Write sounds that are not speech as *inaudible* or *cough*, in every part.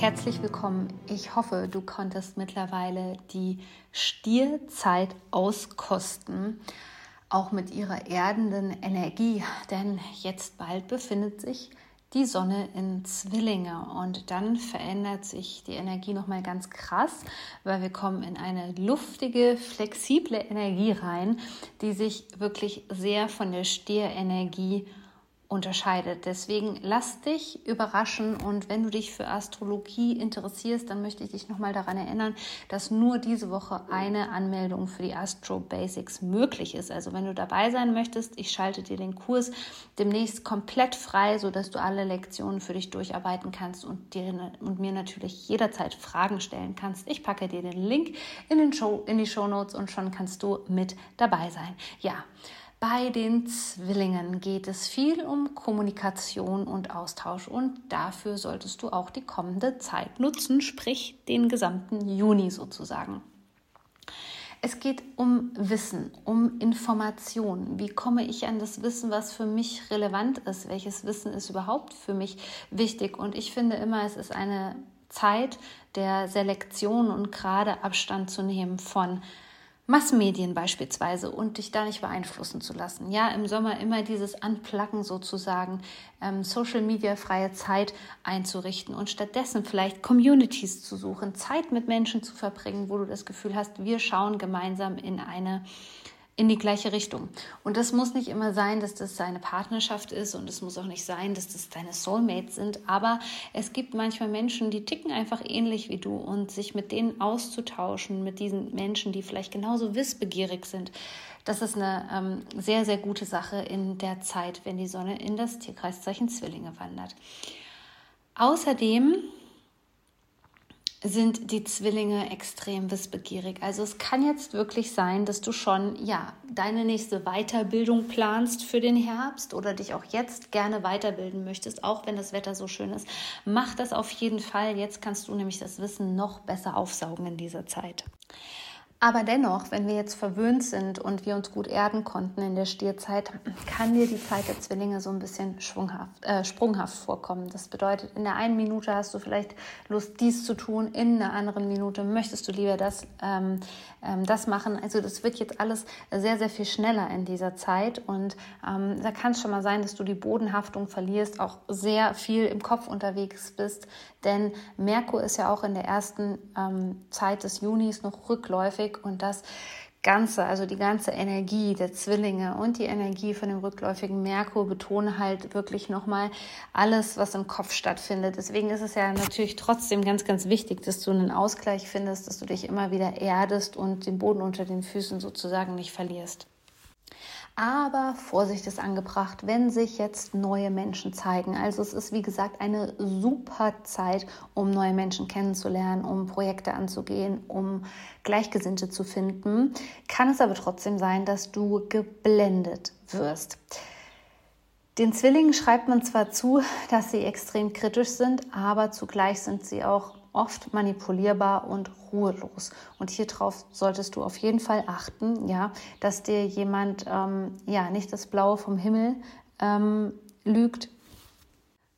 Herzlich willkommen. Ich hoffe, du konntest mittlerweile die Stierzeit auskosten, auch mit ihrer erdenden Energie, denn jetzt bald befindet sich die Sonne in Zwillinge und dann verändert sich die Energie noch mal ganz krass, weil wir kommen in eine luftige, flexible Energie rein, die sich wirklich sehr von der Stierenergie unterscheidet. Deswegen lass dich überraschen und wenn du dich für Astrologie interessierst, dann möchte ich dich nochmal daran erinnern, dass nur diese Woche eine Anmeldung für die Astro Basics möglich ist. Also wenn du dabei sein möchtest, ich schalte dir den Kurs demnächst komplett frei, sodass du alle Lektionen für dich durcharbeiten kannst und, dir, und mir natürlich jederzeit Fragen stellen kannst. Ich packe dir den Link in, den Show, in die Show Notes und schon kannst du mit dabei sein. Ja. Bei den Zwillingen geht es viel um Kommunikation und Austausch und dafür solltest du auch die kommende Zeit nutzen, sprich den gesamten Juni sozusagen. Es geht um Wissen, um Information. Wie komme ich an das Wissen, was für mich relevant ist? Welches Wissen ist überhaupt für mich wichtig? Und ich finde immer, es ist eine Zeit der Selektion und gerade Abstand zu nehmen von Massenmedien beispielsweise und dich da nicht beeinflussen zu lassen. Ja, im Sommer immer dieses Anplacken sozusagen, ähm, Social Media freie Zeit einzurichten und stattdessen vielleicht Communities zu suchen, Zeit mit Menschen zu verbringen, wo du das Gefühl hast, wir schauen gemeinsam in eine in die gleiche Richtung. Und das muss nicht immer sein, dass das seine Partnerschaft ist und es muss auch nicht sein, dass das deine Soulmates sind, aber es gibt manchmal Menschen, die ticken einfach ähnlich wie du und sich mit denen auszutauschen, mit diesen Menschen, die vielleicht genauso wissbegierig sind, das ist eine ähm, sehr, sehr gute Sache in der Zeit, wenn die Sonne in das Tierkreiszeichen Zwillinge wandert. Außerdem sind die Zwillinge extrem wissbegierig. Also es kann jetzt wirklich sein, dass du schon ja deine nächste Weiterbildung planst für den Herbst oder dich auch jetzt gerne weiterbilden möchtest, auch wenn das Wetter so schön ist. Mach das auf jeden Fall. Jetzt kannst du nämlich das Wissen noch besser aufsaugen in dieser Zeit. Aber dennoch, wenn wir jetzt verwöhnt sind und wir uns gut erden konnten in der Stierzeit, kann dir die Zeit der Zwillinge so ein bisschen äh, sprunghaft vorkommen. Das bedeutet, in der einen Minute hast du vielleicht Lust, dies zu tun, in der anderen Minute möchtest du lieber das, ähm, ähm, das machen. Also das wird jetzt alles sehr, sehr viel schneller in dieser Zeit und ähm, da kann es schon mal sein, dass du die Bodenhaftung verlierst, auch sehr viel im Kopf unterwegs bist, denn Merkur ist ja auch in der ersten ähm, Zeit des Junis noch rückläufig und das Ganze, also die ganze Energie der Zwillinge und die Energie von dem rückläufigen Merkur betonen halt wirklich nochmal alles, was im Kopf stattfindet. Deswegen ist es ja natürlich trotzdem ganz, ganz wichtig, dass du einen Ausgleich findest, dass du dich immer wieder erdest und den Boden unter den Füßen sozusagen nicht verlierst. Aber Vorsicht ist angebracht, wenn sich jetzt neue Menschen zeigen. Also es ist wie gesagt eine super Zeit, um neue Menschen kennenzulernen, um Projekte anzugehen, um Gleichgesinnte zu finden. Kann es aber trotzdem sein, dass du geblendet wirst. Den Zwillingen schreibt man zwar zu, *laughs* dass sie extrem kritisch sind, aber zugleich sind sie auch oft manipulierbar und ruhelos. Und hier drauf solltest du auf jeden Fall achten, ja, dass dir jemand ähm, ja nicht das Blaue vom Himmel ähm, lügt,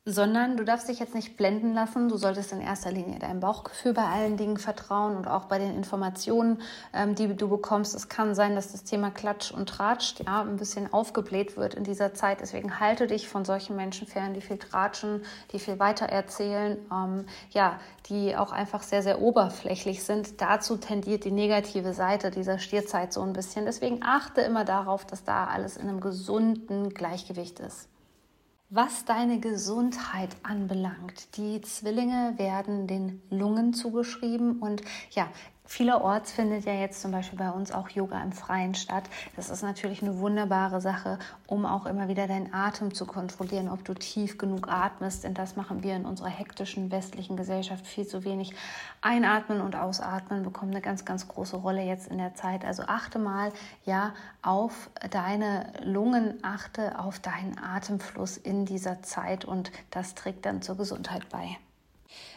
sondern du darfst dich jetzt nicht blenden lassen. Du solltest in erster Linie deinem Bauchgefühl bei allen Dingen vertrauen und auch bei den Informationen, ähm, die du bekommst. Es kann sein, dass das Thema Klatsch und Tratsch ja, ein bisschen aufgebläht wird in dieser Zeit. Deswegen halte dich von solchen Menschen fern, die viel tratschen, die viel weiter erzählen, ähm, ja, die auch einfach sehr, sehr oberflächlich sind. Dazu tendiert die negative Seite dieser Stierzeit so ein bisschen. Deswegen achte immer darauf, dass da alles in einem gesunden Gleichgewicht ist. Was deine Gesundheit anbelangt, die Zwillinge werden den Lungen zugeschrieben und ja, Vielerorts findet ja jetzt zum Beispiel bei uns auch Yoga im Freien statt. Das ist natürlich eine wunderbare Sache, um auch immer wieder deinen Atem zu kontrollieren, ob du tief genug atmest. Denn das machen wir in unserer hektischen westlichen Gesellschaft viel zu wenig. Einatmen und Ausatmen bekommen eine ganz, ganz große Rolle jetzt in der Zeit. Also achte mal ja auf deine Lungen, achte auf deinen Atemfluss in dieser Zeit und das trägt dann zur Gesundheit bei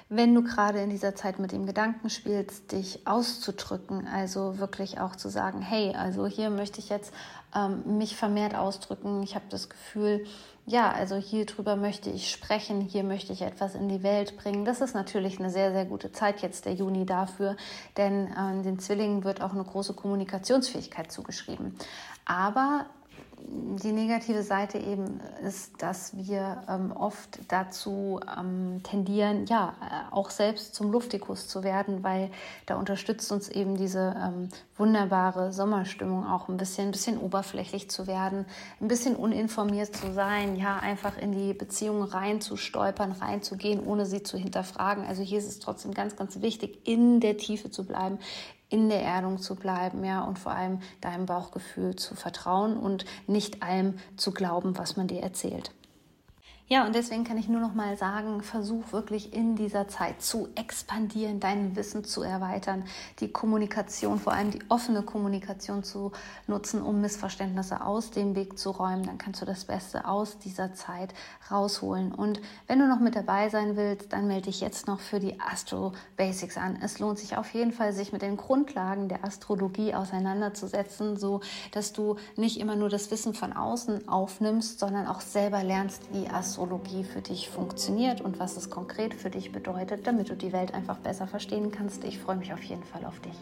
wenn du gerade in dieser Zeit mit dem Gedanken spielst, dich auszudrücken, also wirklich auch zu sagen, hey, also hier möchte ich jetzt ähm, mich vermehrt ausdrücken. Ich habe das Gefühl, ja, also hier drüber möchte ich sprechen, hier möchte ich etwas in die Welt bringen. Das ist natürlich eine sehr, sehr gute Zeit jetzt, der Juni dafür, denn äh, den Zwillingen wird auch eine große Kommunikationsfähigkeit zugeschrieben. Aber die negative Seite eben ist, dass wir ähm, oft dazu ähm, tendieren, ja, äh, auch selbst zum Luftikus zu werden, weil da unterstützt uns eben diese ähm, wunderbare Sommerstimmung auch ein bisschen, ein bisschen oberflächlich zu werden, ein bisschen uninformiert zu sein, ja, einfach in die Beziehung reinzustolpern, reinzugehen, ohne sie zu hinterfragen. Also hier ist es trotzdem ganz, ganz wichtig, in der Tiefe zu bleiben, in der Erdung zu bleiben, ja, und vor allem deinem Bauchgefühl zu vertrauen und nicht allem zu glauben, was man dir erzählt. Ja, und deswegen kann ich nur noch mal sagen, versuch wirklich in dieser Zeit zu expandieren, dein Wissen zu erweitern, die Kommunikation, vor allem die offene Kommunikation zu nutzen, um Missverständnisse aus dem Weg zu räumen. Dann kannst du das Beste aus dieser Zeit rausholen. Und wenn du noch mit dabei sein willst, dann melde dich jetzt noch für die Astro Basics an. Es lohnt sich auf jeden Fall, sich mit den Grundlagen der Astrologie auseinanderzusetzen, so dass du nicht immer nur das Wissen von außen aufnimmst, sondern auch selber lernst, wie Astrologie Astrologie für dich funktioniert und was es konkret für dich bedeutet, damit du die Welt einfach besser verstehen kannst. Ich freue mich auf jeden Fall auf dich.